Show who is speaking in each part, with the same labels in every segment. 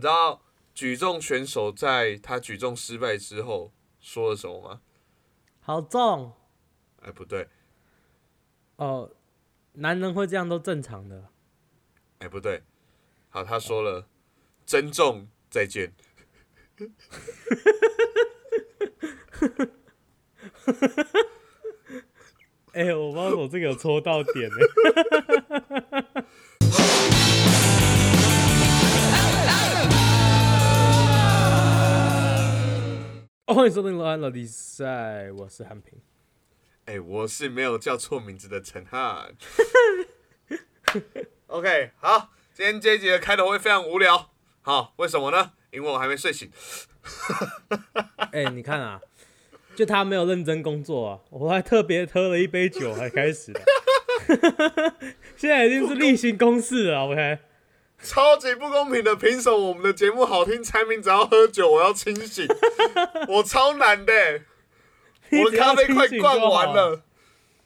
Speaker 1: 你知道举重选手在他举重失败之后说了什么吗？
Speaker 2: 好重
Speaker 1: 哎，不对，
Speaker 2: 哦，男人会这样都正常的。
Speaker 1: 哎，不对，好，他说了，珍重，再见。
Speaker 2: 哎、我不知道我这个有戳到点呢、哦欢迎收听罗安老比赛，我是韩平。
Speaker 1: 哎、我是没有叫错名字的陈汉。OK，好，今天这一集的开头会非常无聊。好，为什么呢？因为我还没睡醒。
Speaker 2: 哎、你看啊，就他没有认真工作啊，我还特别喝了一杯酒才开始的。现在已经是例行公事了，OK？
Speaker 1: 超级不公平的，凭什么我们的节目好听，产品只要喝酒，我要清醒？我超难的、我的咖啡快灌完了。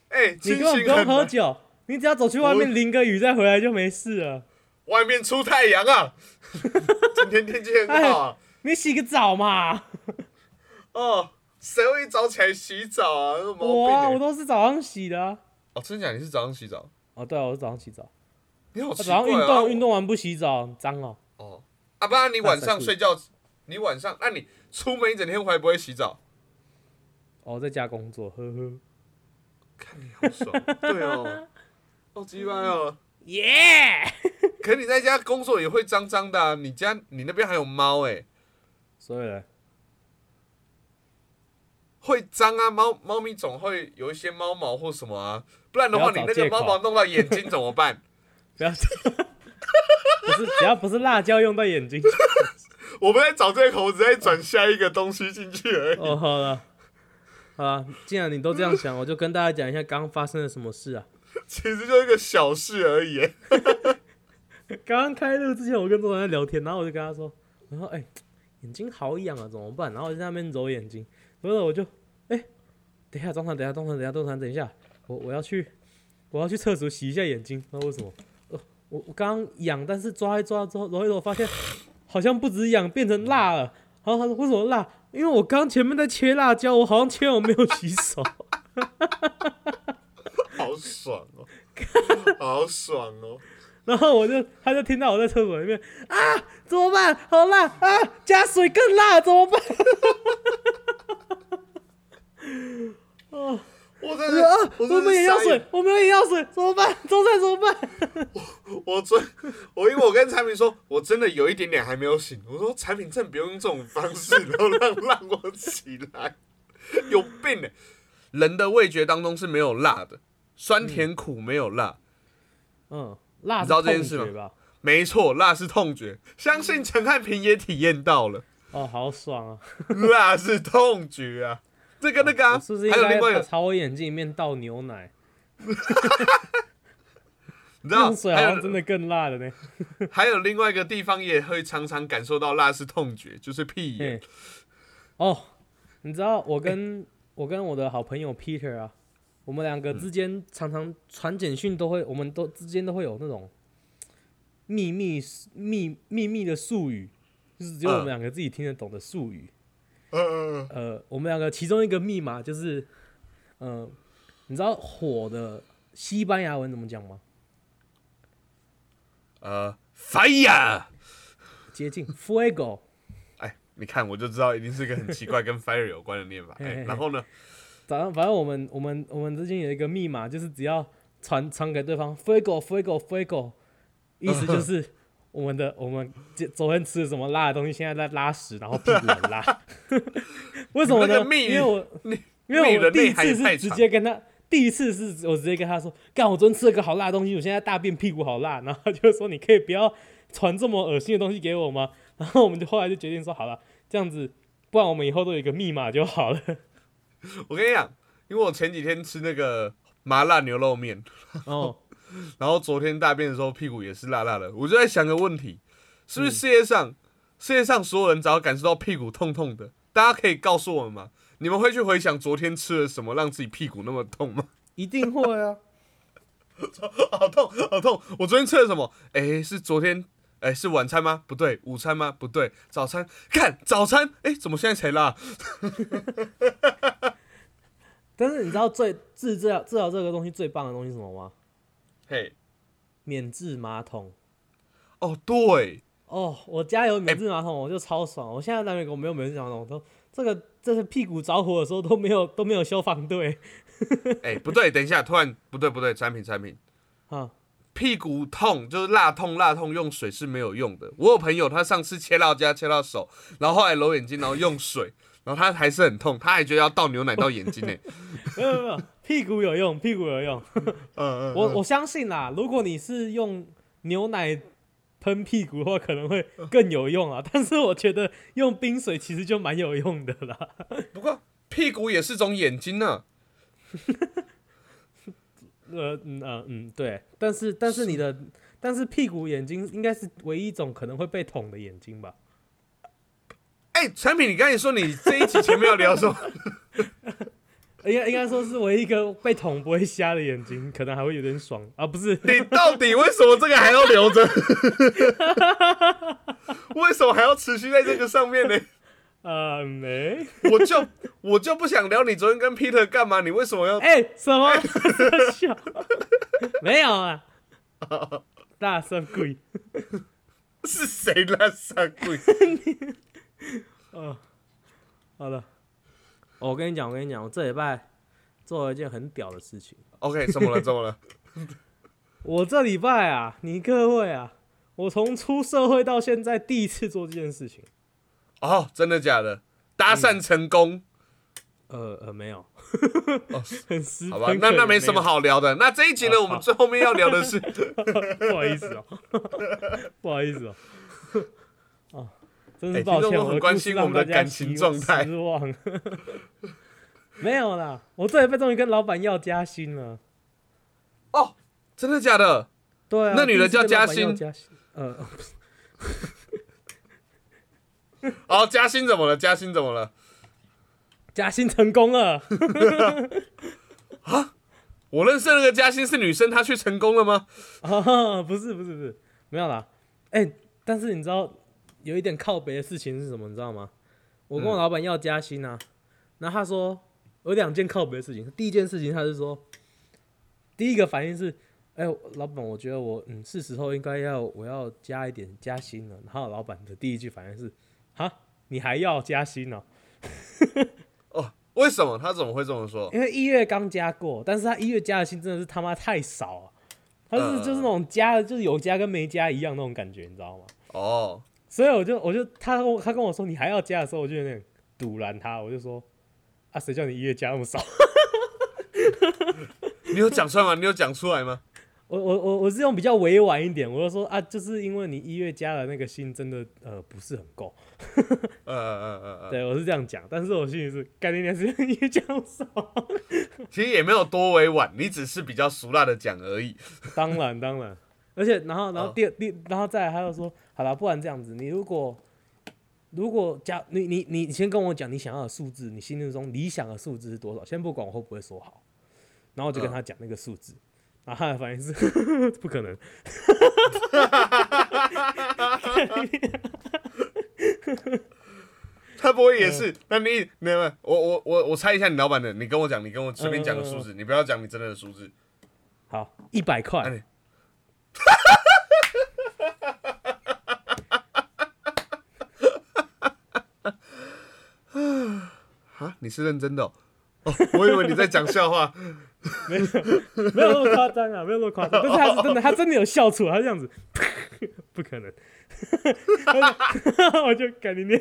Speaker 1: 哎、
Speaker 2: 你不用
Speaker 1: 醒很难。
Speaker 2: 喝酒，你只要走去外面淋个雨再回来就没事了。
Speaker 1: 外面出太阳啊！今天天气很好啊。
Speaker 2: 你洗个澡嘛！
Speaker 1: 哦，谁会一早起来洗澡啊？有毛
Speaker 2: 我！都是早上洗的、啊。
Speaker 1: 哦，真的假的？你是早上洗澡？
Speaker 2: 哦，对啊，我是早上洗澡。
Speaker 1: 你好
Speaker 2: 我
Speaker 1: 奇怪啊！
Speaker 2: 早上运动，运动完不洗澡，脏哦。
Speaker 1: 哦，啊，不然你晚上睡觉，你晚上，那、你出门一整天会不会洗澡？
Speaker 2: 哦，在家工作，呵呵。
Speaker 1: 看你好爽，对哦，好鸡掰哦。
Speaker 2: 耶！
Speaker 1: 可你在家工作也会脏脏的啊！你家你那边还有猫哎、
Speaker 2: 所以呢，
Speaker 1: 会脏啊，猫猫咪总会有一些猫毛或什么啊，不然的话你那个猫毛弄到眼睛怎么办？
Speaker 2: 不要。不是，只要不是辣椒用到眼睛。
Speaker 1: 我们在找这口，只在转下一个东西进去而已。
Speaker 2: 哦，好了，好了，既然你都这样想，我就跟大家讲一下刚刚发生了什么事啊。
Speaker 1: 其实就是一个小事而已、欸。
Speaker 2: 刚刚开录之前，我跟周总在聊天，然后我就跟他说：“我说，哎、眼睛好痒啊，怎么办？”然后我就在那边揉眼睛，揉着我就，哎、等一下，中场，等一下，中场，等一下，中场，等一下，我我要去，我要去厕所洗一下眼睛。那为什么？呃，我我刚刚痒，但是抓一抓之后，揉一揉，发现好像不止痒，变成辣了。然后他说：“为什么辣？因为我刚前面在切辣椒，我好像切我没有洗手。
Speaker 1: 好爽哦，好爽哦！
Speaker 2: 然后我就，他就听到我在厕所里面啊，怎么办？好辣啊！加水更辣，怎么办？哦，
Speaker 1: 我真的，
Speaker 2: 我们也要水我们也要水，怎么办？中菜怎么办？
Speaker 1: 我真，我因为我跟产品说，我真的有一点点还没有醒。我说产品真的不用用这种方式，然后让让我起来，有病呢、人的味觉当中是没有辣的，酸甜苦没有辣。
Speaker 2: 嗯，辣
Speaker 1: 你知道这件事吗？没错，辣是痛觉，相信陈汉平也体验到了，
Speaker 2: 哦，好爽啊！
Speaker 1: 辣是痛觉啊。这个那个啊，
Speaker 2: 是不是
Speaker 1: 还有另外一个，
Speaker 2: 朝我眼睛里面倒牛奶？
Speaker 1: 你知道
Speaker 2: 水好像真的更辣的呢。
Speaker 1: 还有另外一个地方也会常常感受到辣是痛觉，就是屁眼。
Speaker 2: 哦，你知道我跟 我跟我的好朋友 Peter 啊，我们两个之间常常传简讯都会，我们都之间都会有那种秘密秘秘密的术语，就是只有我们
Speaker 1: 嗯
Speaker 2: 两个自己听得懂的术语。
Speaker 1: 嗯嗯嗯，
Speaker 2: 呃，我们两个其中一个密码就是，呃，你知道火的西班牙文怎么讲吗？
Speaker 1: 呃，fire。
Speaker 2: 接近 fuego。
Speaker 1: 哎，你看我就知道一定是一个很奇怪跟 fire 有关的念法。哎，然后呢？
Speaker 2: 反正反正我们我们我们之间有一个密码，就是只要传传给对方 fuego fuego fuego，意思就是我们的我们昨昨天吃了什么辣的东西，现在在拉屎，然后屁股很辣。为什么呢因为我
Speaker 1: 你
Speaker 2: 因为我第一次是直接跟他，第一次是我直接跟他说，干，我昨天吃了个好辣的东西，我现在大便屁股好辣，然后他就说你可以不要传这么恶心的东西给我吗？然后我们就后来就决定说，好了，这样子，不然我们以后都有一个密码就好了。
Speaker 1: 我跟你讲，因为我前几天吃那个麻辣牛肉面，
Speaker 2: 哦，
Speaker 1: 然后昨天大便的时候屁股也是辣辣的，我就在想个问题，是不是世界上、世界上所有人只要感受到屁股痛痛的，大家可以告诉我们吗？你们会去回想昨天吃了什么让自己屁股那么痛吗？
Speaker 2: 一定会啊。
Speaker 1: 好痛，好痛！我昨天吃了什么？哎、是昨天，哎、是晚餐吗？不对，午餐吗？不对，早餐。看早餐，哎、怎么现在才拉？
Speaker 2: 但是你知道最治治疗治疗这个东西最棒的东西是什么吗？
Speaker 1: 嘿，
Speaker 2: 免治马桶。
Speaker 1: 哦，对，
Speaker 2: 哦，我家有免治马桶，我就超爽。我现在在美国没有免治马桶，都这个这是屁股着火的时候都没有都没有消防队
Speaker 1: 哎、不对，等一下，突然不对不对，产品产品，
Speaker 2: 啊。
Speaker 1: 屁股痛就是辣痛辣痛，用水是没有用的。我有朋友，他上次切到家切到手，然后后来揉眼睛，然后用水，然后他还是很痛，他还觉得要倒牛奶到眼睛 呢。
Speaker 2: 没有没有，屁股有用，屁股有用。
Speaker 1: 嗯嗯
Speaker 2: 我我相信啦，如果你是用牛奶喷屁股的话，可能会更有用啊。但是我觉得用冰水其实就蛮有用的啦。
Speaker 1: 不过屁股也是种眼睛呢、
Speaker 2: 呃嗯呃嗯，对。但是但是你的但是屁股眼睛应该是唯一一种可能会被捅的眼睛吧？
Speaker 1: 哎、产品，你刚才说你这一集前面要聊什么？
Speaker 2: 应该应该说是唯一一个被捅不会瞎的眼睛，可能还会有点爽啊！不是，
Speaker 1: 你到底为什么这个还要留着？为什么还要持续在这个上面呢？
Speaker 2: 呃 没。
Speaker 1: 我就我就不想聊你昨天跟 Peter 干嘛？你为什么要？
Speaker 2: 哎、什么？笑？没有啊，大声鬼。
Speaker 1: 是谁拉傻鬼？
Speaker 2: 哦，好了，哦我跟你讲，我跟你讲，我这礼拜做了一件很屌的事情。
Speaker 1: OK，怎么了？怎么了？
Speaker 2: 我这礼拜啊，你各位啊，我从出社会到现在第一次做这件事情。
Speaker 1: 哦，真的假的？搭讪成功？
Speaker 2: 呃呃，没有，
Speaker 1: 哦
Speaker 2: 很失
Speaker 1: 好吧，那那没什么好聊的。那这一集呢，我们最后面要聊的是，
Speaker 2: 不好意思哦，不好意思哦，哦，真
Speaker 1: 哎
Speaker 2: 是抱歉，
Speaker 1: 听众都很关心我们的感情状态
Speaker 2: 失望。没有啦，我这礼拜终于跟老板要加薪了。
Speaker 1: 哦，真的假的？
Speaker 2: 对啊，
Speaker 1: 那女的叫加薪
Speaker 2: 加薪，呃，
Speaker 1: 哦，嘉欣怎么了？嘉欣怎么了？
Speaker 2: 加薪成功了。
Speaker 1: 啊我认识的那个嘉欣是女生，她去成功了吗？
Speaker 2: 啊，不是不是不是，没有啦。哎、但是你知道有一点靠北的事情是什么？你知道吗？我跟我
Speaker 1: 嗯
Speaker 2: 老板要加薪啊，然后他说有两件靠北的事情。第一件事情他是说，第一个反应是，哎、老板，我觉得我嗯是时候应该要我要加一点加薪了。然后老板的第一句反应是，哈，你还要加薪呢、
Speaker 1: 哦，为什么？他怎么会这么说？
Speaker 2: 因为一月刚加过，但是他一月加的薪真的是他妈太少啊！他是
Speaker 1: 嗯
Speaker 2: 就是那种加的，就是有加跟没加一样那种感觉，你知道吗？
Speaker 1: 哦，
Speaker 2: 所以我就我就他跟我他跟我说你还要加的时候，我就有点堵拦他，我就说啊，谁叫你一月加那么少？
Speaker 1: 你有讲出来吗？你有讲出来吗？
Speaker 2: 我我我我是用比较委婉一点，我就说啊，就是因为你一月加的那个薪真的呃不是很够，
Speaker 1: 呃呃呃呃，
Speaker 2: 对我是这样讲，但是我心里是概念是一月加那么少，
Speaker 1: 其实也没有多委婉，你只是比较俗辣的讲而已。
Speaker 2: 当然当然，而且然后然后
Speaker 1: 哦
Speaker 2: 第二第然后再来他又说，好了，不然这样子，你如果如果加你你你你先跟我讲你想要的数字，你心目中理想的数字是多少？先不管我会不会说好，然后我就跟
Speaker 1: 嗯
Speaker 2: 他讲那个数字，然后他的反应是 不可能，
Speaker 1: 他不会也是？那你没有我我我我猜一下你老板的，你跟我讲，你跟我随便讲个数字，你不要讲你真的的数字。
Speaker 2: 好一百块
Speaker 1: 你，啊，你是认真的哦？哦我以为你在讲笑话。
Speaker 2: 没有没有那么夸张啊，没有那么夸张，但是他是真的，他真的有笑出来，他这样子，不可能，我就感觉你。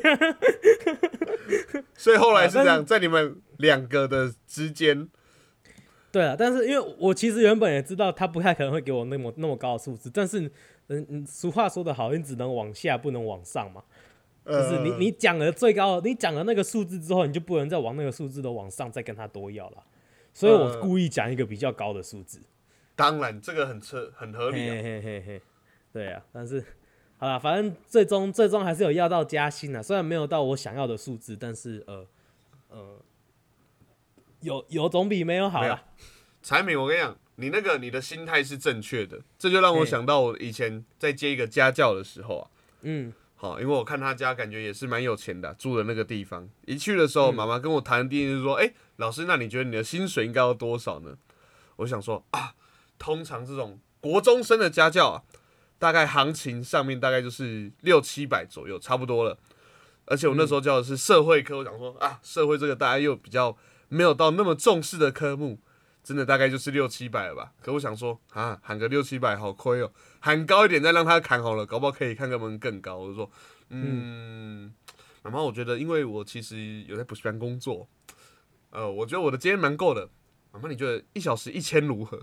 Speaker 1: 所以后来是这样，在你们两个的之间，
Speaker 2: 对啊，但是因为我其实原本也知道他不太可能会给我那么那么高的数字，但是嗯嗯，俗话说得好，你只能往下不能往上嘛，就是你
Speaker 1: 呃
Speaker 2: 你讲了最高，你讲了那个数字之后，你就不能再往那个数字的往上再跟他多要了，所以我
Speaker 1: 嗯
Speaker 2: 故意讲一个比较高的数字，
Speaker 1: 当然这个很合很合理啊。
Speaker 2: 嘿嘿嘿嘿，对啊，但是好啦，反正最终最终还是有要到加薪啊，虽然没有到我想要的数字，但是呃呃，有有总比没有好
Speaker 1: 没有
Speaker 2: 啦。
Speaker 1: 产品我跟你讲，你那个你的心态是正确的，这就让我想到我以前在接一个家教的时候啊，
Speaker 2: 嗯，
Speaker 1: 好，因为我看他家感觉也是蛮有钱的啊、住的那个地方。一去的时候，
Speaker 2: 嗯
Speaker 1: 妈妈跟我谈的第一件事说：“哎、老师，那你觉得你的薪水应该要多少呢？”我想说啊，通常这种国中生的家教啊，大概行情上面大概就是六七百左右，差不多了。而且我那时候教的是社会科，我想说啊，社会这个大家又比较没有到那么重视的科目，真的大概就是六七百了吧。可我想说啊，喊个六七百好亏哦，喊高一点再让他砍好了，搞不好可以看个门更高。我就说，嗯，妈妈，我觉得因为我其实有在补习班工作，呃，我觉得我的经验蛮够的。妈妈，你觉得一小时一千如何？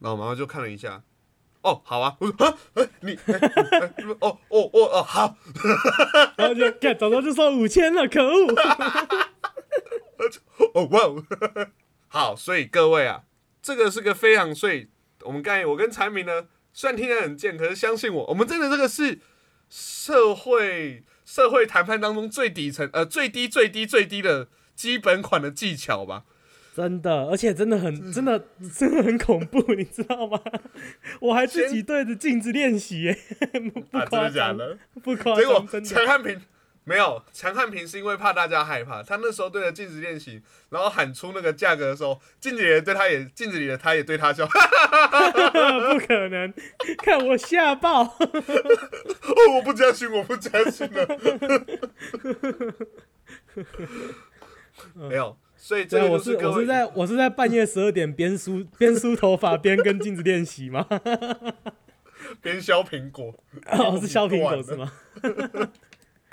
Speaker 1: 然后妈妈就看了一下，哦，好啊。我说啊，哎、你，哦哦哦哦，好。
Speaker 2: 然后就看早上就说五千了，可恶！
Speaker 1: 哦哇哦，好，所以各位啊，这个是个非常，所以我们刚才我跟产品呢，虽然听起来很贱，可是相信我，我们真的这个是社会社会谈判当中最底层呃最低最低最低的基本款的技巧吧。
Speaker 2: 真的，而且真的很 真的真的很恐怖，你知道吗？我还自己对着镜子练习耶，不
Speaker 1: 啊，真
Speaker 2: 夸
Speaker 1: 的假
Speaker 2: 张，
Speaker 1: 的？
Speaker 2: 不夸
Speaker 1: 结果
Speaker 2: 张，真的。
Speaker 1: 陈汉平没有，强汉平是因为怕大家害怕，他那时候对着镜子练习，然后喊出那个价格的时候，镜子里的对他也镜子里的他也对他笑，
Speaker 2: 不可能，看我吓爆！
Speaker 1: 哦，我不加薪，我不加薪了。没有，所以这个
Speaker 2: 我
Speaker 1: 是
Speaker 2: 我是在我是在半夜十二点边梳 边梳头发边跟镜子练习吗？
Speaker 1: 边削苹果，
Speaker 2: 哦，是削苹果是吗？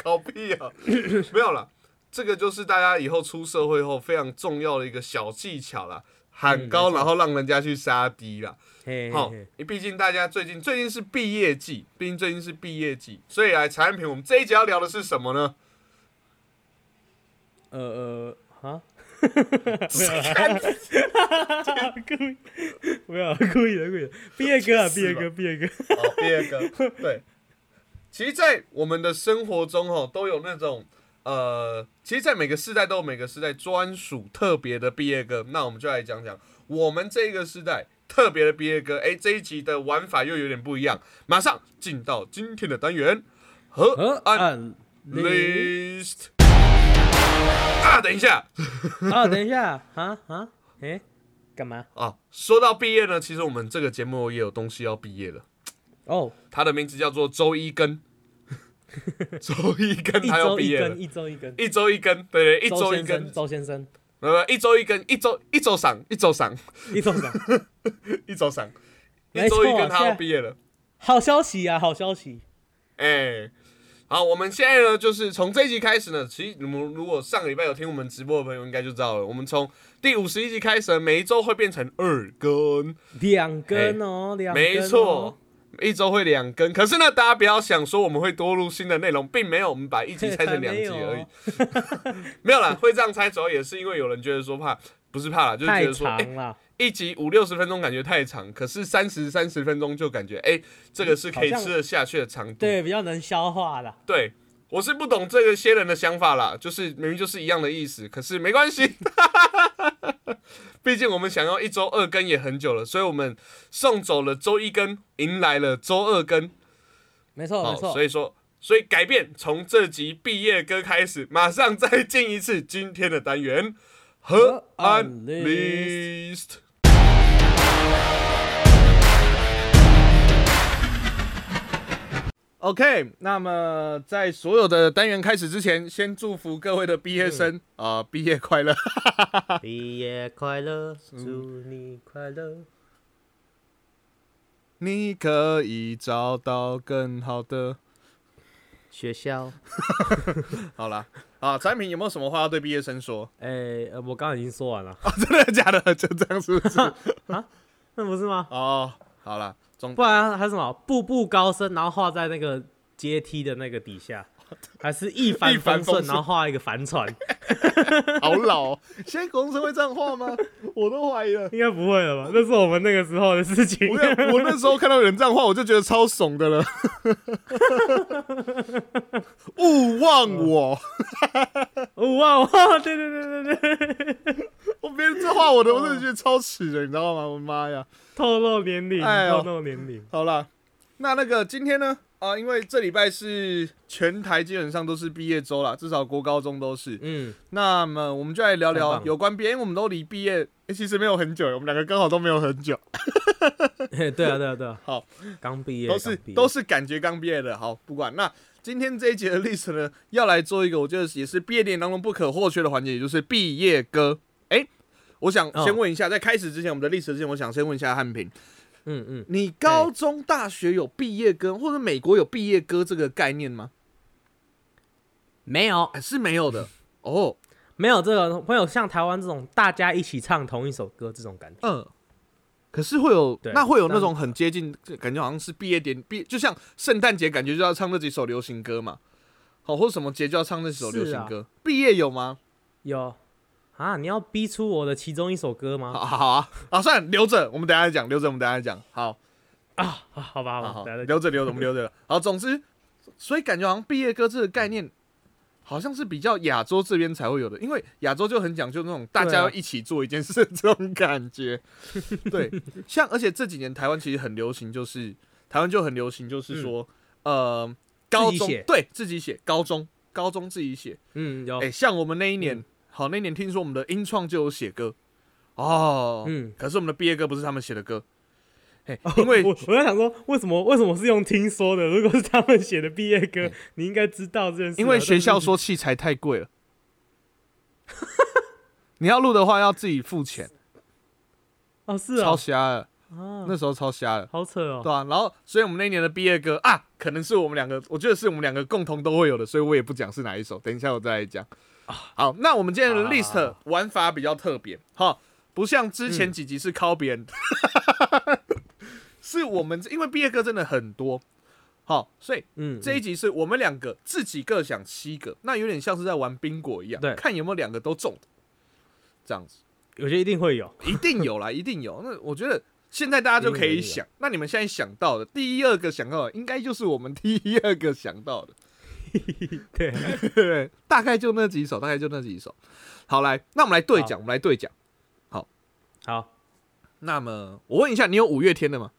Speaker 1: 搞屁啊！没有了，这个就是大家以后出社会后非常重要的一个小技巧啦，喊高然后让人家去杀低啦。好
Speaker 2: 嘿嘿，嘿，
Speaker 1: 毕竟大家最近最近是毕业季，毕竟最近是毕业季，所以来产品，我们这一集要聊的是什么呢？
Speaker 2: 呃呃，啊，没有啦，故意，没有故意的故意的，毕业歌啊，毕业歌，毕业歌，
Speaker 1: 好，第二个，对，其实，在我们的生活中，哦，都有那种，呃，其实，在每个时代都有每个时代专属特别的毕业歌。那我们就来讲讲我们这个时代特别的毕业歌。哎，这一集的玩法又有点不一样，马上进到今天的单元和
Speaker 2: 河
Speaker 1: 安
Speaker 2: 岸
Speaker 1: list。啊，等一下
Speaker 2: 啊，等一下，啊啊，哎，干嘛？
Speaker 1: 啊，说到毕业呢，其实我们这个节目也有东西要毕业了。
Speaker 2: 哦，
Speaker 1: 他的名字叫做周一根，周一根他要毕业了。
Speaker 2: 周一周一根，
Speaker 1: 一周一根，对对，一周一根，
Speaker 2: 周先生，
Speaker 1: 呃，一周一根，一周一周赏，一周赏，
Speaker 2: 一周赏，
Speaker 1: 一周赏，一周一
Speaker 2: 错
Speaker 1: 根，他要毕业了。
Speaker 2: 好消息啊，好消息，
Speaker 1: 哎、好，我们现在呢，就是从这一集开始呢，其实你们如果上个礼拜有听我们直播的朋友，应该就知道了。我们从第五十一集开始，每一周会变成二根，
Speaker 2: 两根哦，两根，
Speaker 1: 没错，，一周会两更。可是呢，大家不要想说我们会多录新的内容，并没有，我们把一集拆成两集 而已。没有啦，会这样拆，主要也是因为有人觉得说怕，不是怕啦，就是觉得说，一集五六十分钟感觉太长，可是三十三十分钟就感觉，哎、这个是可以吃得下去的长度。
Speaker 2: 对，比较能消化啦。
Speaker 1: 对，我是不懂这个些人的想法啦，就是明明就是一样的意思，可是没关系，毕竟我们想要一周二更也很久了，所以我们送走了周一更，迎来了周二更。
Speaker 2: 没错，没错。
Speaker 1: 所，以说，所以改变从这集毕业歌开始，马上再进一次今天的单元和安 OK，那么在所有的单元开始之前，先祝福各位的毕业生啊、毕业快乐。
Speaker 2: 毕业快乐，祝你快乐。
Speaker 1: 你可以找到更好的。
Speaker 2: 学校，
Speaker 1: 好啦，啊，产品有没有什么话要对毕业生说？
Speaker 2: 哎、呃我刚刚已经说完了，
Speaker 1: 啊，真的假的？就这样是不是？
Speaker 2: 那不是吗？
Speaker 1: 哦，好啦，总
Speaker 2: 不然还有什么步步高升，然后画在那个阶梯的那个底下，还是一帆
Speaker 1: 一帆
Speaker 2: 风顺，然后画一个帆船？
Speaker 1: 好老、哦，现在国中生会这样画吗？我都怀疑了。
Speaker 2: 应该不会了吧？那是我们那个时候的事情
Speaker 1: 我。我那时候看到有人这样画，我就觉得超怂的了。勿忘我，
Speaker 2: 勿忘我！对对对对对，
Speaker 1: 我别人这这话我的我真的觉得超耻的，你知道吗？我的妈呀！
Speaker 2: 透露年龄，
Speaker 1: 哎
Speaker 2: 透露年龄。
Speaker 1: 好了，那那个今天呢？啊，因为这礼拜是全台基本上都是毕业周啦，至少国高中都是。
Speaker 2: 嗯，
Speaker 1: 那么我们就来聊聊有关毕业，因为我们都离毕业、诶其实没有很久，我们两个刚好都没有很久，
Speaker 2: 嘿对啊，对啊，对啊。
Speaker 1: 好，
Speaker 2: 刚毕业，
Speaker 1: 都是都是感觉刚毕业的。好，不管那今天这一节的历史呢，要来做一个我觉得也是毕业典礼当中不可或缺的环节，也就是毕业歌。哎、我想
Speaker 2: 哦
Speaker 1: 先问一下，在开始之前，我们的历史之前，我想先问一下汉平，
Speaker 2: 嗯嗯，
Speaker 1: 你高中、大学有毕业歌，或者美国有毕业歌这个概念吗？
Speaker 2: 没有
Speaker 1: 哎，是没有的 哦。
Speaker 2: 没有这个没有像台湾这种大家一起唱同一首歌这种感觉。
Speaker 1: 嗯，可是会有
Speaker 2: 对
Speaker 1: 那会有那种很接近，感觉好像是毕业典毕，就像圣诞节，感觉就要唱那几首流行歌嘛。好，或者什么节就要唱那几首流行歌。毕业有吗？
Speaker 2: 有啊，你要逼出我的其中一首歌吗？
Speaker 1: 好 好好啊，啊，算了，留着，我们等下再讲，留着我们等下再讲。好，
Speaker 2: 啊，好好吧，好吧，
Speaker 1: 留着留着，我们留着了。好，总之，所以感觉好像毕业歌这个概念，好像是比较亚洲这边才会有的，因为亚洲就很讲究那种大家要一起做一件事的这种感觉。对，像而且这几年台湾其实很流行，就是台湾就很流行，就是说，呃，高中对自己写，高中高中自己写。
Speaker 2: 嗯有
Speaker 1: 哎、像我们那一年，
Speaker 2: 嗯
Speaker 1: 好，那年听说我们的音创就有写歌哦，
Speaker 2: 嗯，
Speaker 1: 可是我们的毕业歌不是他们写的歌，嘿、因为
Speaker 2: 我我在想说，为什么为什么是用听说的？如果是他们写的毕业歌，你应该知道这件事啊。
Speaker 1: 因为学校说器材太贵了，你要录的话要自己付钱，
Speaker 2: 哦是啊
Speaker 1: 超
Speaker 2: 啊
Speaker 1: 瞎了，
Speaker 2: 啊，
Speaker 1: 那时候超瞎了，
Speaker 2: 好扯哦。
Speaker 1: 对啊，然后所以我们那年的毕业歌啊，可能是我们两个，我觉得是我们两个共同都会有的，所以我也不讲是哪一首，等一下我再来讲。好，那我们今天的 list 玩法比较特别，哈，不像之前
Speaker 2: 嗯
Speaker 1: 几集是靠别人，是我们因为毕业歌真的很多，好，所以
Speaker 2: 嗯，
Speaker 1: 这一集是我们两个自己各想七个，那有点像是在玩宾果一样，
Speaker 2: 对。
Speaker 1: 看有没有两个都中，这样子。
Speaker 2: 我觉得一定会有。
Speaker 1: 一定有啦，一定有。那我觉得现在大家就可以想，那你们现在想到的第一二个想到的，应该就是我们第一二个想到的，
Speaker 2: 对，
Speaker 1: 对，大概就那几首，大概就那几首。好，来，那我们来对讲，我们来对讲。
Speaker 2: 好好
Speaker 1: 那么我问一下，你有五月天的吗？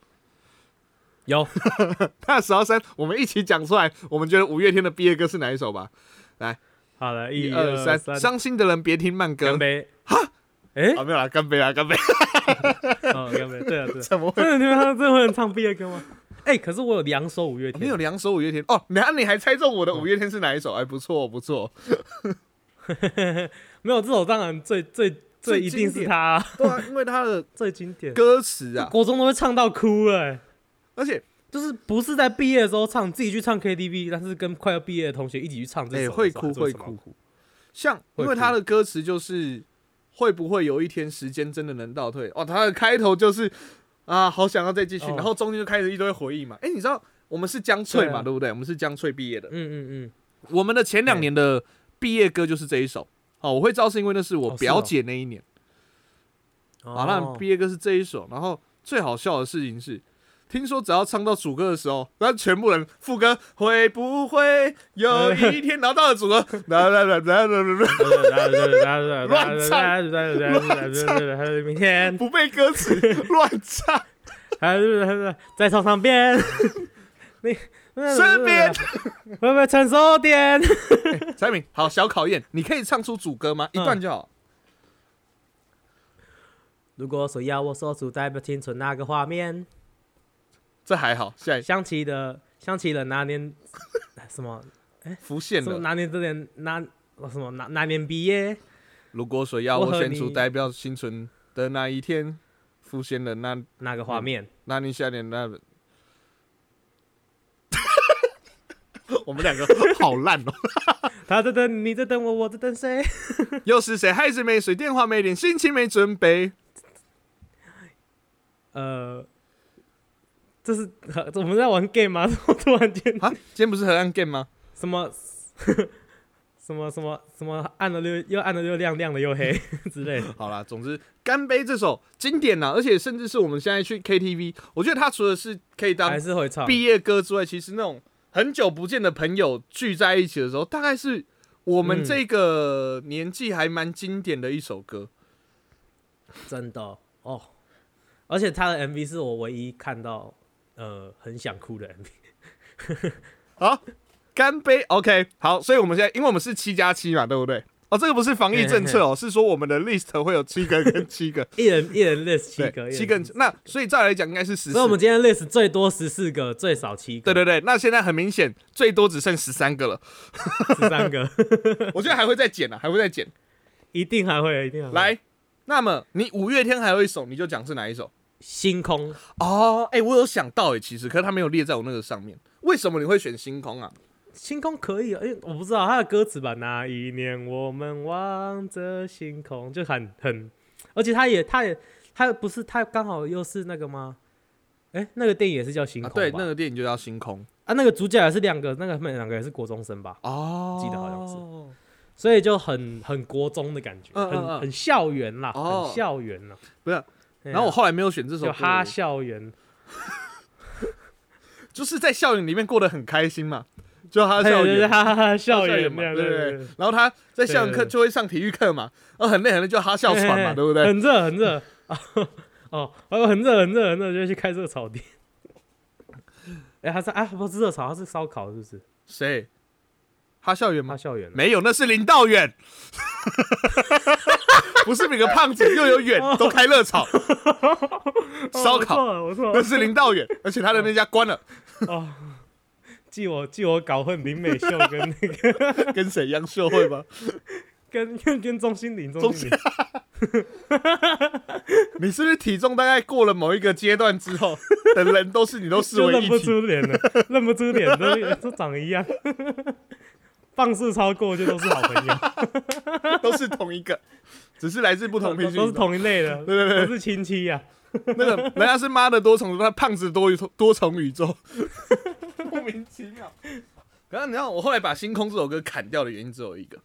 Speaker 2: 有
Speaker 1: 那十号三，我们一起讲出来，我们觉得五月天的毕业歌是哪一首吧？
Speaker 2: 来好了，
Speaker 1: 一
Speaker 2: 一
Speaker 1: 二三，
Speaker 2: 三，
Speaker 1: 伤心的人别听慢歌
Speaker 2: 干。杯！哈，哎，
Speaker 1: 啊，没有啦，干杯啦，干杯！
Speaker 2: 哦，干杯！对啊，对啊，
Speaker 1: 怎么会？
Speaker 2: 真的他真的会唱毕业歌吗？哎，可是我有两首五月天，
Speaker 1: 你有两首五月天哦？然后你还猜中我的五月天是哪一首？哎，不错不错。
Speaker 2: 没有这首当然最最
Speaker 1: 最
Speaker 2: 最一定是他啊，
Speaker 1: 对啊，因为他的
Speaker 2: 最经典，
Speaker 1: 歌词啊，
Speaker 2: 国中都会唱到哭哎欸。
Speaker 1: 而且
Speaker 2: 就是不是在毕业的时候唱，自己去唱 KTV，但是跟快要毕业的同学一起去唱这首
Speaker 1: 会哭会哭。像因为他的歌词就是会不会有一天时间真的能倒退？哦，他的开头就是啊，好想要再继续，
Speaker 2: 哦
Speaker 1: 然后中间就开始一堆回忆嘛。哎、你知道我们是江翠嘛，对不对？我们是江翠毕业的，
Speaker 2: 嗯嗯嗯，
Speaker 1: 我们的前两年的毕业歌就是这一首。哦，我会知道是因为那是我
Speaker 2: 哦是
Speaker 1: 表
Speaker 2: 哦
Speaker 1: 姐那一年。
Speaker 2: 哦
Speaker 1: 好，那毕业歌是这一首，然后最好笑的事情是，听说只要唱到主歌的时候，那全部人副歌会不会有一天，拿到了主歌，啦啦啦啦啦啦啦，乱唱。
Speaker 2: 明天
Speaker 1: 不背歌词乱唱，
Speaker 2: 在操场边，你
Speaker 1: 身边
Speaker 2: 会不会成熟点？
Speaker 1: 彩敏，好小考验，你可以唱。出主歌吗？一段就好。
Speaker 2: 如果说要我说出代表青春那个画面，
Speaker 1: 这还好，下一
Speaker 2: 想起的想起了那年 什么哎
Speaker 1: 浮现了。
Speaker 2: 什么那年这年那什么那那年毕业，
Speaker 1: 如果说要我选出代表青春的那一天，浮现了那
Speaker 2: 那个画面，
Speaker 1: 那年夏天那。我们两个 好烂哦！
Speaker 2: 他在等你在等我，我在等谁？
Speaker 1: 又是谁？孩子没水，电话没连，心情没准备。
Speaker 2: 呃，这是 我们在玩 game 吗？我突然间
Speaker 1: 啊，今天不是河岸 game 吗？
Speaker 2: 什么 什么什么什么暗了又又暗了又亮，亮了又黑之类的。
Speaker 1: 好啦，总之《干杯》这首经典呐、而且甚至是我们现在去 KTV，我觉得它除了是可以当
Speaker 2: 还是会唱。
Speaker 1: 毕业歌之外，其实那种很久不见的朋友聚在一起的时候，大概是我们
Speaker 2: 嗯
Speaker 1: 这个年纪还蛮经典的一首歌。
Speaker 2: 真的哦，而且他的 MV 是我唯一看到呃很想哭的 MV。
Speaker 1: 好，干杯，OK，好，所以我们现在因为我们是七加七嘛，对不对？哦，这个不是防疫政策哦，是说我们的 list 会有七个跟 七个，
Speaker 2: 一人一人 list 七个，
Speaker 1: 对，七个。那所以再来讲应该是十四。
Speaker 2: 所以我们今天 list 最多十四个，最少七个。
Speaker 1: 对对对，那现在很明显最多只剩十三个了，
Speaker 2: 十三个。
Speaker 1: 我觉得还会再减呢，还会再减，
Speaker 2: 一定还会，一定还会。
Speaker 1: 来，那么你五月天还有一首，你就讲是哪一首？
Speaker 2: 星空
Speaker 1: 哦，哎，我有想到哎，其实可是它没有列在我那个上面，为什么你会选星空啊？
Speaker 2: 星空可以啊，哎，我不知道他的歌词吧？那一年我们望着星空，就很很，而且他也他也他不是他刚好又是那个吗？哎，那个电影也是叫星空，
Speaker 1: 对，那个电影就叫星空
Speaker 2: 啊。那个主角也是两个，那个他们两个也是国中生吧？
Speaker 1: 哦，
Speaker 2: 记得好像是，所以就很很国中的感觉，很很校园啦，很校园啦。
Speaker 1: 不是，然后我后来没有选这首，
Speaker 2: 就哈校园，
Speaker 1: 就是在校园里面过得很开心嘛。就哈校园，
Speaker 2: 哈哈哈校园嘛，
Speaker 1: 对不对？然后他在校园课就会上体育课嘛，然后很累很累就哈校喘嘛，对不对？
Speaker 2: 很热很热 哦，哦，很热很热很热就去开这个草地。哎，他是啊，不是热炒，他是烧烤，是不是？
Speaker 1: 谁？哈校园吗？
Speaker 2: 哈校园
Speaker 1: 没有，那是林道远。不是每个胖子又有远都开热炒 烧烤，
Speaker 2: 我错，
Speaker 1: 那是林道远，而且他的那家关了。哦。
Speaker 2: 记我记我搞混林美秀跟那个
Speaker 1: 跟谁杨秀慧吗？
Speaker 2: 跟跟跟钟欣凌钟欣凌。
Speaker 1: 你是不是体重大概过了某一个阶段之后的人都是你都视为
Speaker 2: 认不出脸了，认不出脸都都长一样。放肆超过就都是好朋友，
Speaker 1: 都是同一个，只是来自不同平行，
Speaker 2: 都是同一类的，
Speaker 1: 对对对，
Speaker 2: 都是亲戚呀。
Speaker 1: 那个人家是妈的多重，他胖子多多重宇宙。莫名其妙。然后你知道我后来把《星空》这首歌砍掉的原因只有一个，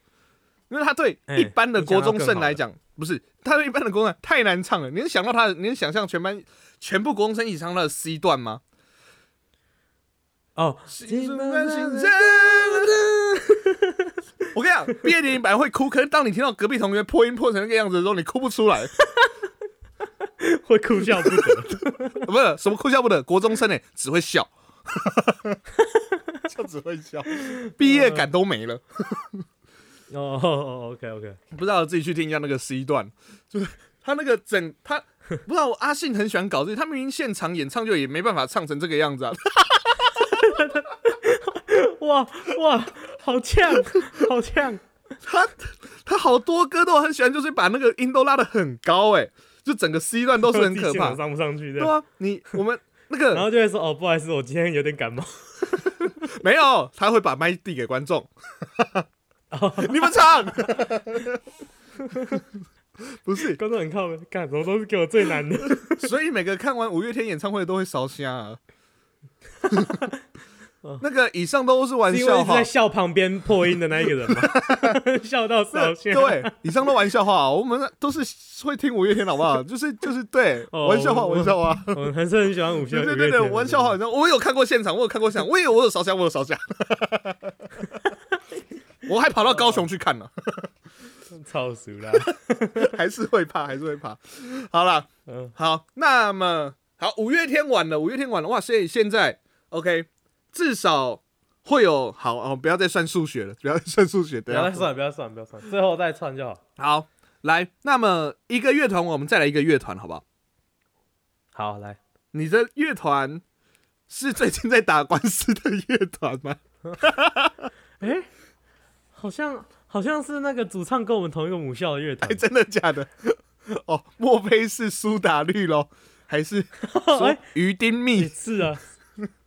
Speaker 1: 因为他对一般的国中生来讲，不是他对一般的国中生太难唱了。你能想到他，你能想象全班全部国中生一起唱他的 C 段吗？
Speaker 2: 哦，
Speaker 1: 我跟你讲，毕业典礼本来会哭，可是当你听到隔壁同学破音破成那个样子的时候，你哭不出来，
Speaker 2: 会哭笑不得。
Speaker 1: 不是什么哭笑不得，国中生呢只会笑。就只会笑，毕业感都没了。
Speaker 2: 哦，OK OK，
Speaker 1: 不知道自己去听一下那个 C 段，就是他那个整他不知道阿信很喜欢搞这些，他明明现场演唱就也没办法唱成这个样子啊。
Speaker 2: 哇 哇，好呛，好呛！
Speaker 1: 他他好多歌都很喜欢，就是把那个音都拉的很高，哎，就整个 C 段都是很可怕，
Speaker 2: 上不上去？
Speaker 1: 对啊，你我们。那个，
Speaker 2: 然后就会说哦，不好意思，我今天有点感冒。
Speaker 1: 没有，他会把麦递给观众。你们唱。不是，
Speaker 2: 观众很靠，干什么都是给我最难的。
Speaker 1: 所以每个看完五月天演唱会都会烧香。那个以上都是玩笑话，
Speaker 2: 在笑旁边破音的那一个人吗？笑到烧香。
Speaker 1: 对，以上都玩笑话，我们都是会听五月天，好不好？就是就是对，玩笑话，玩笑话。
Speaker 2: 我还是很喜欢五月天。
Speaker 1: 对对对，玩笑话。我有看过现场，我有看过现场，我有我有烧香，我有烧香。我还跑到高雄去看呢。
Speaker 2: 超熟啦，
Speaker 1: 还是会怕，还是会怕。好了，嗯，好，那么好，五月天晚了，五月天晚了，哇，所以现在 OK。至少会有好哦，不要再算数学了，不要再算数学，
Speaker 2: 不要再算，不要算，不要算，最后再算就好。
Speaker 1: 好，来，那么一个乐团，我们再来一个乐团，好不好？
Speaker 2: 好，来，
Speaker 1: 你的乐团是最近在打官司的乐团吗？
Speaker 2: 哎，好像好像是那个主唱跟我们同一个母校的乐团，
Speaker 1: 真的假的？哦，莫非是苏打绿喽？还是 鱼丁蜜？
Speaker 2: 是啊。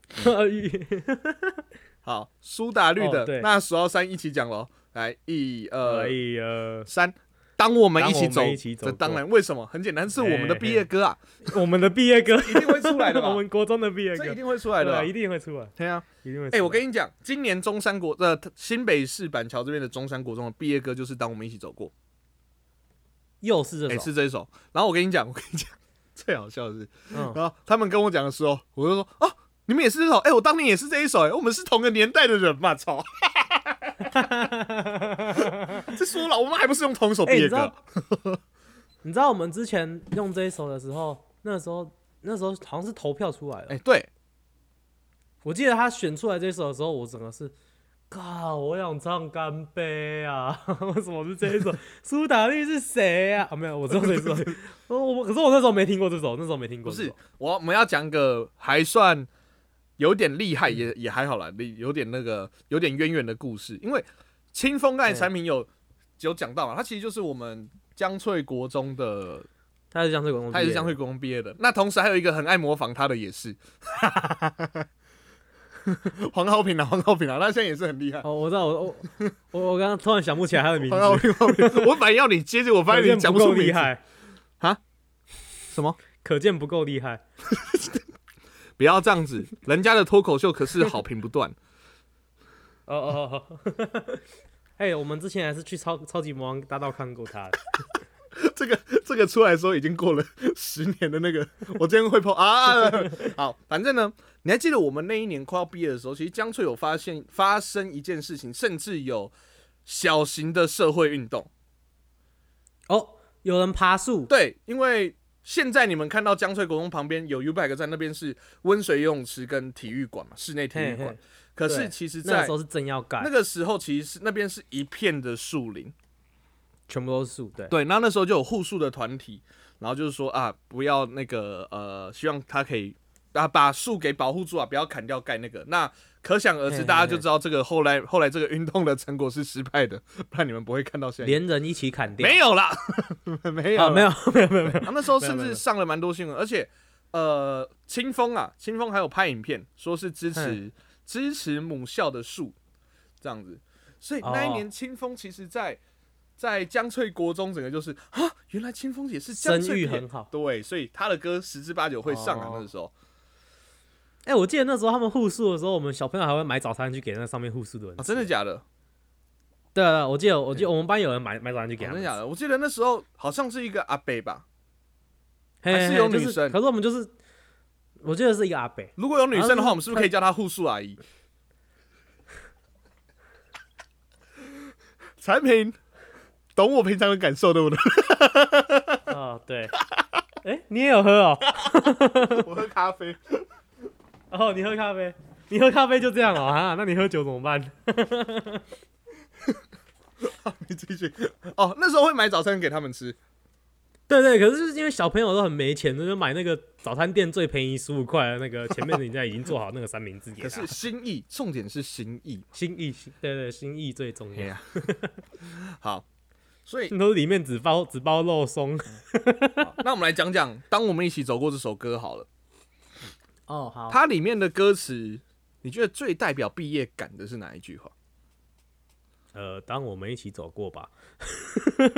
Speaker 1: 好，苏打绿的那数到三一起讲喽，来一二一二。三，当我们一起走，这当然为什么？很简单，是我们的毕业歌啊，
Speaker 2: 我们的毕业歌。
Speaker 1: 一定会出来的，
Speaker 2: 我们国中的毕业歌。
Speaker 1: 一定会出来的，
Speaker 2: 一定会出来，
Speaker 1: 对啊，
Speaker 2: 一定会。
Speaker 1: 哎，我跟你讲，今年中山国呃新北市板桥这边的中山国中的毕业歌就是当我们一起走过，
Speaker 2: 又是这首，
Speaker 1: 是这一首。然后我跟你讲，我跟你讲，最好笑的是，然后他们跟我讲的时候，我就说哦。你们也是这首？哎，我当年也是这一首，哎，我们是同个年代的人嘛，操！这说了，我们还不是用同一首毕业歌？
Speaker 2: 你知道我们之前用这一首的时候，那时候那时候好像是投票出来的。
Speaker 1: 哎、对，
Speaker 2: 我记得他选出来这首的时候，我整个是，靠，我想唱干杯啊！为什么是这一首？苏打绿是谁呀、啊？啊，没有，我知道这一首。哦，我可是我那时候没听过这首，那时候没听过
Speaker 1: 不是。我我们要讲个还算有点厉害，也也还好啦，有点那个有点渊源的故事。因为清风盖产品有有讲到嘛，它其实就是我们江翠国中的，
Speaker 2: 他是江翠国中，
Speaker 1: 他也是江翠国中毕业的。那同时还有一个很爱模仿他的也是 黄浩平啊，黄浩平啊，他现在也是很厉害。
Speaker 2: 哦，我知道，我我我我刚刚突然想不起来他的名字
Speaker 1: 黄，浩平，黄浩平，我本来要你接，结果我发
Speaker 2: 可
Speaker 1: 现你讲
Speaker 2: 不
Speaker 1: 出。
Speaker 2: 厉害，
Speaker 1: 什么？
Speaker 2: 可见不够厉害。
Speaker 1: 不要这样子，人家的脱口秀可是好评不断。
Speaker 2: 哦 哦哦，哎，我们之前还是去超超级魔王大道看过他的。
Speaker 1: 这个这个出来的时候已经过了十年的那个，我今天会 po 啊。好，反正呢，你还记得我们那一年快要毕业的时候，其实江翠有发现发生一件事情，甚至有小型的社会运动。
Speaker 2: 哦，有人爬树，
Speaker 1: 对，因为现在你们看到江翠国中旁边有 U Bike 在，那边是温水游泳池跟体育馆嘛，室内体育馆。可是其实，在
Speaker 2: 那个时候是正要盖
Speaker 1: 那，个时候，其实是那边是一片的树林。
Speaker 2: 全部都是树，对。
Speaker 1: 对，那那时候就有护树的团体，然后就是说啊，不要那个呃，希望他可以啊把树给保护住啊，不要砍掉盖那个。那可想而知，大家就知道这个后来后来这个运动的成果是失败的，不然你们不会看到现在。
Speaker 2: 连人一起砍掉，
Speaker 1: 没有啦，没有、
Speaker 2: 啊，没有，没有，没有，没有。
Speaker 1: 啊，那时候甚至上了蛮多新闻，而且呃，清风啊，清风还有拍影片，说是支持支持母校的树这样子，所以那一
Speaker 2: 哦
Speaker 1: 年清风其实在在江翠国中整个就是啊，原来清风也是江
Speaker 2: 声
Speaker 1: 翠片
Speaker 2: 誉很好。
Speaker 1: 对，所以他的歌十之八九会上啊，
Speaker 2: 哦
Speaker 1: 那个时候
Speaker 2: 哎、我记得那时候他们护树的时候，我们小朋友还会买早餐去给那上面护树的人
Speaker 1: 啊，
Speaker 2: 吃。
Speaker 1: 真的假的？
Speaker 2: 对啊，我记得，我记得我们班有人买买早餐去给他们。
Speaker 1: 啊真的假的？我记得那时候好像是一个阿北吧，
Speaker 2: 嘿
Speaker 1: 还是
Speaker 2: 嘿就是
Speaker 1: 有女生
Speaker 2: 可是我们就是，我记得是一个阿北。
Speaker 1: 如果有女生的话，我们是不是可以叫她护树阿姨？产品，懂我平常的感受对不对？
Speaker 2: 哦，对。哎、你也有喝哦？
Speaker 1: 我喝咖啡，
Speaker 2: 哦，你喝咖啡？你喝咖啡就这样哦？啊，那你喝酒怎么办？
Speaker 1: 你继续。哦，那时候会买早餐给他们吃，
Speaker 2: 对对，可是就是因为小朋友都很没钱，就买那个早餐店最便宜十五块的那个，前面人家已经做好那个三明治。
Speaker 1: 可是心意，重点是心意。
Speaker 2: 心意，对对，心意最重要。
Speaker 1: 好，所以
Speaker 2: 都里面只包只包肉松。
Speaker 1: 那我们来讲讲《当我们一起走过》这首歌好了。
Speaker 2: 哦，好。
Speaker 1: 它里面的歌词，你觉得最代表毕业感的是哪一句话？
Speaker 2: 呃，当我们一起走过吧，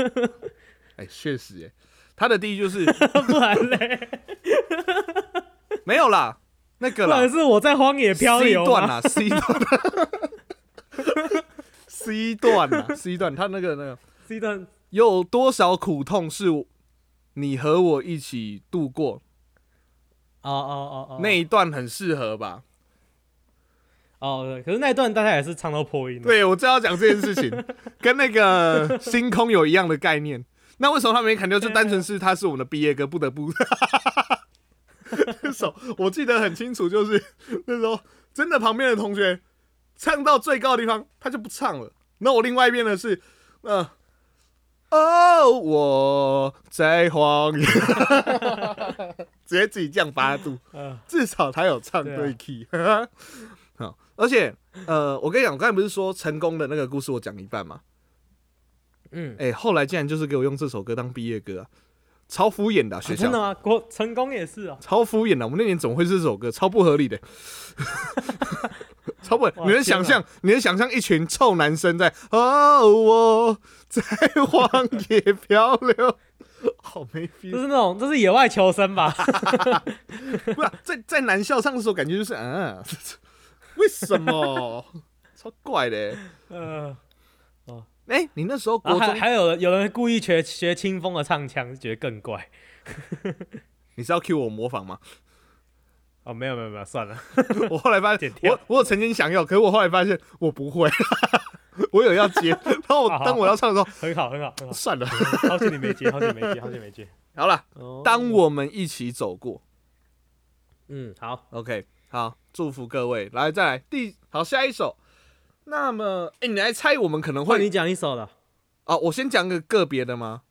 Speaker 1: 哎，确实，哎，他的第一句就是
Speaker 2: 不然嘞，
Speaker 1: 没有啦，那个啦。
Speaker 2: 不然，是我在荒野漂流吗？
Speaker 1: 段啊，C 段，C 段啊，C 段，他那个那个。
Speaker 2: C 段。
Speaker 1: 有多少苦痛是你和我一起度过？
Speaker 2: 哦哦哦哦，
Speaker 1: 那一段很适合吧？
Speaker 2: 哦，对可是那一段大家也是唱到破音的。
Speaker 1: 对，我正要讲这件事情，跟那个星空有一样的概念。那为什么他没砍掉？就单纯是他是我们的毕业歌，不得不。这首我记得很清楚，就是 那时候真的旁边的同学唱到最高的地方，他就不唱了。那我另外一边的是，呃，哦，我在荒野，直接自己降八度。
Speaker 2: 呃，
Speaker 1: 至少他有唱对 key。好，而且呃，我跟你讲，我刚才不是说成功的那个故事，我讲一半嘛？
Speaker 2: 嗯，
Speaker 1: 哎、后来竟然就是给我用这首歌当毕业歌啊，超敷衍的啊、学校、
Speaker 2: 真的吗？国成功也是啊。
Speaker 1: 超敷衍的。我们那年怎么会是这首歌？超不合理的。超不合理，
Speaker 2: 哇
Speaker 1: 你能想象？你能想象一群臭男生在哦，我在荒野漂流，好没 feel
Speaker 2: 这。是那种，这是野外求生吧？
Speaker 1: 不是在在男校唱的时候，感觉就是嗯，为什么？超怪的欸。
Speaker 2: 呃，
Speaker 1: 哎、你那时候
Speaker 2: 还
Speaker 1: 国中，
Speaker 2: 还有人有人故意学学清风的唱腔，觉得更怪。
Speaker 1: 你是要 cue 我模仿吗？
Speaker 2: 哦，没有没有没有，算了。
Speaker 1: 我后来发现我我有曾经想要，可是我后来发现我不会。我有要接，然后我当我要唱的时候，
Speaker 2: 很好，很好，很好。
Speaker 1: 算了，
Speaker 2: 好久你没接，好久 没接，好久没接。
Speaker 1: 好了，
Speaker 2: 哦
Speaker 1: 当我们一起走过
Speaker 2: 嗯好
Speaker 1: ，，OK，好，祝福各位，来再来第好下一首。那么，哎、你来猜我们可能会
Speaker 2: 你讲一首了。
Speaker 1: 哦，我先讲个个别的吗？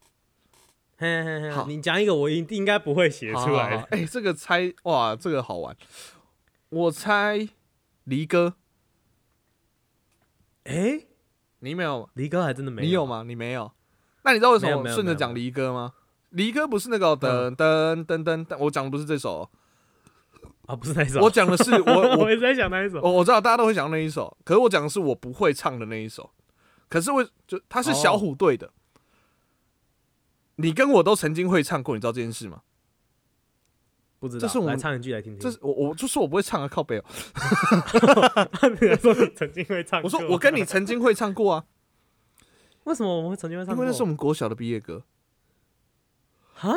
Speaker 2: 嘿嘿嘿
Speaker 1: 好
Speaker 2: 你讲一个我应应该不会写出来
Speaker 1: 哎、这个猜哇，这个好玩。我猜离歌，
Speaker 2: 哎，
Speaker 1: 你没有？
Speaker 2: 离歌还真的没有
Speaker 1: 你有？吗？你没有？那你知道为什么顺着讲离歌吗？离歌不是那个哦噔噔噔噔噔，我讲的不是这首哦，
Speaker 2: 啊，不是那一首。
Speaker 1: 我讲的是我
Speaker 2: 我
Speaker 1: 我
Speaker 2: 一直在想那一首。
Speaker 1: 我我知道大家都会想那一首，可是我讲的是我不会唱的那一首。可是我就他是小虎队的，你跟我都曾经会唱过，你知道这件事吗？
Speaker 2: 不知道，
Speaker 1: 这是我们
Speaker 2: 来唱一句来听听。
Speaker 1: 这是我我就说我不会唱啊，靠背哦。
Speaker 2: 你还说你曾经会唱？
Speaker 1: 我说我跟你曾经会唱过啊，
Speaker 2: 为什么我们会曾经会唱过？
Speaker 1: 因为那是我们国小的毕业歌。
Speaker 2: 啊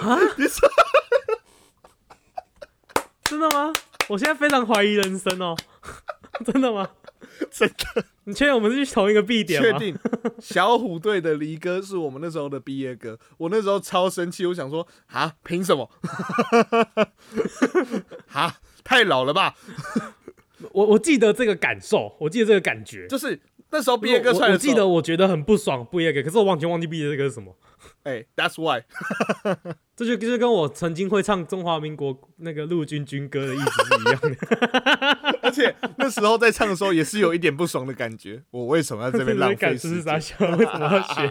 Speaker 2: 啊！
Speaker 1: 你说
Speaker 2: 真的吗？我现在非常怀疑人生哦。真的吗？
Speaker 1: 真的
Speaker 2: 你确定我们是去同一个 B 点吗？
Speaker 1: 确定？小虎队的离歌是我们那时候的毕业歌，我那时候超生气，我想说啊，凭什么？啊，太老了吧？
Speaker 2: 我我记得这个感受，我记得这个感觉。
Speaker 1: 就是那时候毕业歌
Speaker 2: 我我
Speaker 1: 出来的时候，
Speaker 2: 记得我觉得很不爽毕业歌，可是我完全忘记毕业这个是什么。
Speaker 1: 哎、t h a t s why。
Speaker 2: 这就就是跟我曾经会唱中华民国那个陆军军歌的意思是一样的。
Speaker 1: 而且那时候在唱的时候也是有一点不爽的感觉，我为什么要这边浪费 时间？
Speaker 2: 为什么要学？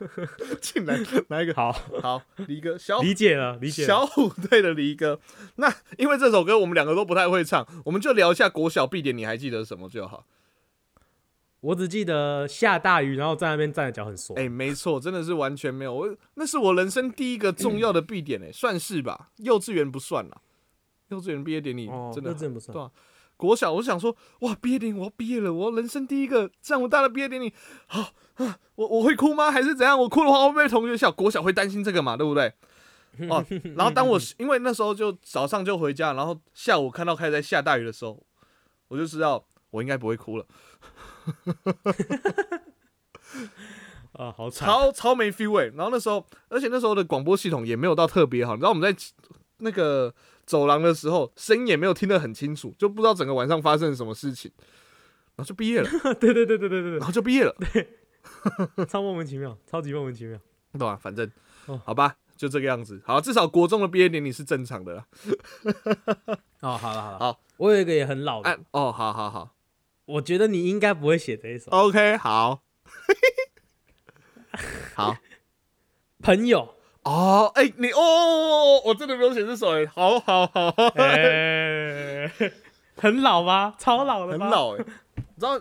Speaker 1: 进来来一个
Speaker 2: 好，
Speaker 1: 好离歌，小
Speaker 2: 理解了，理解了。
Speaker 1: 小虎队的离歌。那因为这首歌我们两个都不太会唱，我们就聊一下国小必点，你还记得什么就好。
Speaker 2: 我只记得下大雨，然后在那边站的脚很酸。
Speaker 1: 哎、没错，真的是完全没有。我那是我人生第一个重要的必点、哎、算是吧。幼稚园不算啦，幼稚园毕业典礼
Speaker 2: 哦，
Speaker 1: 真的
Speaker 2: 不算。
Speaker 1: 对啊国小，我想说，哇，毕业典礼我要毕业了，我人生第一个这么大的毕业典礼，好啊，我我会哭吗？还是怎样？我哭的话，会被同学笑？国小会担心这个嘛，对不对？哦，然后当我 因为那时候就早上就回家，然后下午看到开始在下大雨的时候，我就知道我应该不会哭了，
Speaker 2: 啊，好惨。
Speaker 1: 超超没 feel 哎、然后那时候，而且那时候的广播系统也没有到特别好，你知道我们在那个走廊的时候，声音也没有听得很清楚，就不知道整个晚上发生了什么事情，然后就毕业了，
Speaker 2: 对对对对对对
Speaker 1: 然后就毕业了。
Speaker 2: 对，超莫名其妙，超级莫名其妙。
Speaker 1: 对吧、反正、
Speaker 2: 哦
Speaker 1: 好吧，就这个样子。好，至少国中的毕业典礼是正常的啦。
Speaker 2: 哦，好了好了，
Speaker 1: 好，
Speaker 2: 我有一个也很老的，
Speaker 1: 哎、哦，好好好
Speaker 2: 我觉得你应该不会写这一首。
Speaker 1: ，OK，好，好。
Speaker 2: 朋友，
Speaker 1: 哦，哎、你哦，我真的没有写这首哎，好好好，
Speaker 2: 哎，很老吗？超老的吧？
Speaker 1: 很老哎，你知道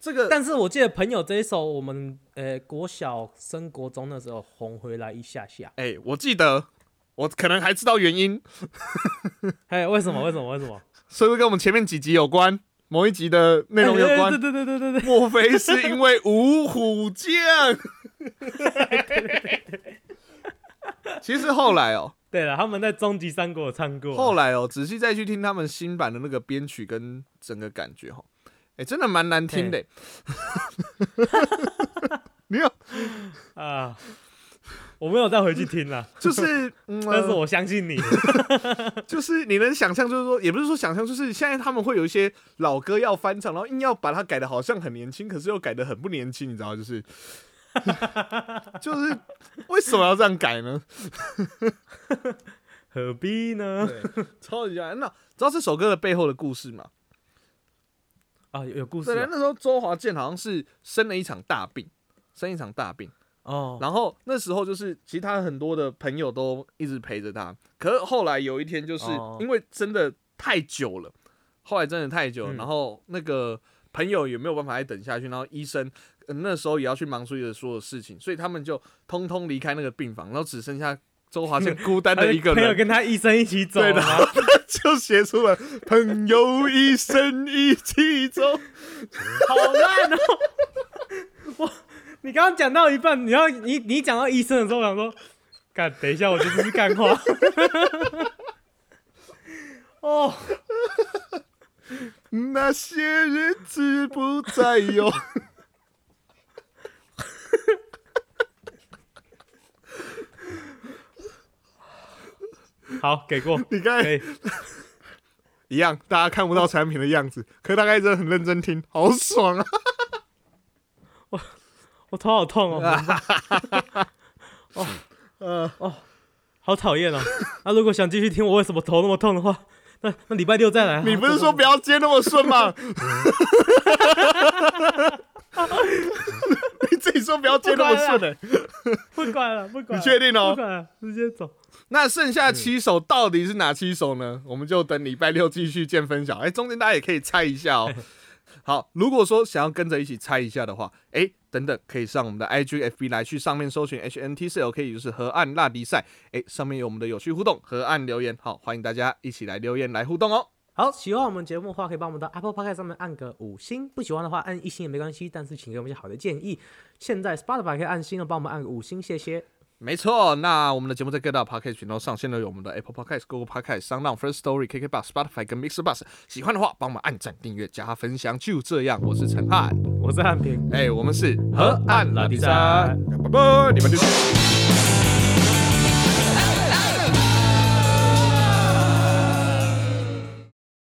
Speaker 1: 这个
Speaker 2: 但是我记得朋友这一首，我们呃国小升国中的时候红回来一下下。
Speaker 1: 哎、我记得，我可能还知道原因，
Speaker 2: 哎，为什么？为什么？为什么？
Speaker 1: 是不是跟我们前面几集有关？某一集的内容有关？
Speaker 2: 哎对对对对对对。
Speaker 1: 莫非是因为五虎将？其实后来哦，
Speaker 2: 对了，他们在终极三国有唱过啊。
Speaker 1: 后来哦，仔细再去听他们新版的那个编曲跟整个感觉哈，哎、真的蛮难听的。你有，
Speaker 2: 啊，我没有再回去听了，
Speaker 1: 就是，
Speaker 2: 但是我相信你。
Speaker 1: 就是你能想象，就是说，也不是说想象，就是现在他们会有一些老歌要翻唱，然后硬要把它改的好像很年轻，可是又改的很不年轻，你知道，就是，就是为什么要这样改呢？
Speaker 2: 何必呢？
Speaker 1: 对，超级爱。那知道这首歌的背后的故事吗？
Speaker 2: 啊，有有故事
Speaker 1: 对，
Speaker 2: 啊
Speaker 1: 那时候周华健好像是生了一场大病，生一场大病，
Speaker 2: 哦。
Speaker 1: 然后那时候就是其他很多的朋友都一直陪着他，可是后来有一天就是
Speaker 2: 哦
Speaker 1: 因为真的太久了，后来真的太久了，
Speaker 2: 嗯
Speaker 1: 然后那个朋友也没有办法再等下去，然后医生、呃那时候也要去忙处理的所有事情，所以他们就通通离开那个病房，然后只剩下周华健 孤单的一个
Speaker 2: 朋友
Speaker 1: 人，
Speaker 2: 跟他医生一起走
Speaker 1: 对的？就写出了朋友一生一起走。
Speaker 2: 好烂哦！我，你刚刚讲到一半，你要你你讲到医生的时候，我想说，干，等一下，我这是干话。哦，哦，
Speaker 1: 那些日子不再有。
Speaker 2: 好，给过，
Speaker 1: 你看。一样，大家看不到产品的样子，可大概真的很认真听，好爽啊！
Speaker 2: 我头好痛哦，哦
Speaker 1: 呃，
Speaker 2: 哦，好讨厌哦。那、如果想继续听我为什么头那么痛的话，那那礼拜六再来啊。
Speaker 1: 你不是说不要接那么顺吗？你自己说不要接那么顺的、
Speaker 2: 不管了，不管了，
Speaker 1: 你确定哦
Speaker 2: 不管了，直接走。
Speaker 1: 那剩下七首到底是哪七首呢？我们就等礼拜六继续见分晓。哎、中间大家也可以猜一下哦。好，如果说想要跟着一起猜一下的话，哎、等等，可以上我们的 IG、FB 来去上面搜寻 HNTCLK，也就是河岸辣迪赛。哎、上面有我们的有趣互动，河岸留言，好，欢迎大家一起来留言来互动哦。
Speaker 2: 好，喜欢我们节目的话，可以帮我们到 Apple Podcast 上面按个五星；不喜欢的话，按一星也没关系，但是请给我们一些好的建议。现在 Spotify 可以按星了，帮我们按个五星，谢谢。
Speaker 1: 没错，那我们的节目在各大 podcast 频道上线了，有我们的 Apple Podcast、Google Podcast、Sound First Story、KK Bus、Spotify 跟 Mixer Bus。喜欢的话，帮忙按赞、订阅、加分享。就这样，我是陈汉，
Speaker 2: 我是汉平，
Speaker 1: 哎、我们是
Speaker 2: 河岸拉比赛
Speaker 1: 拜拜，你们就。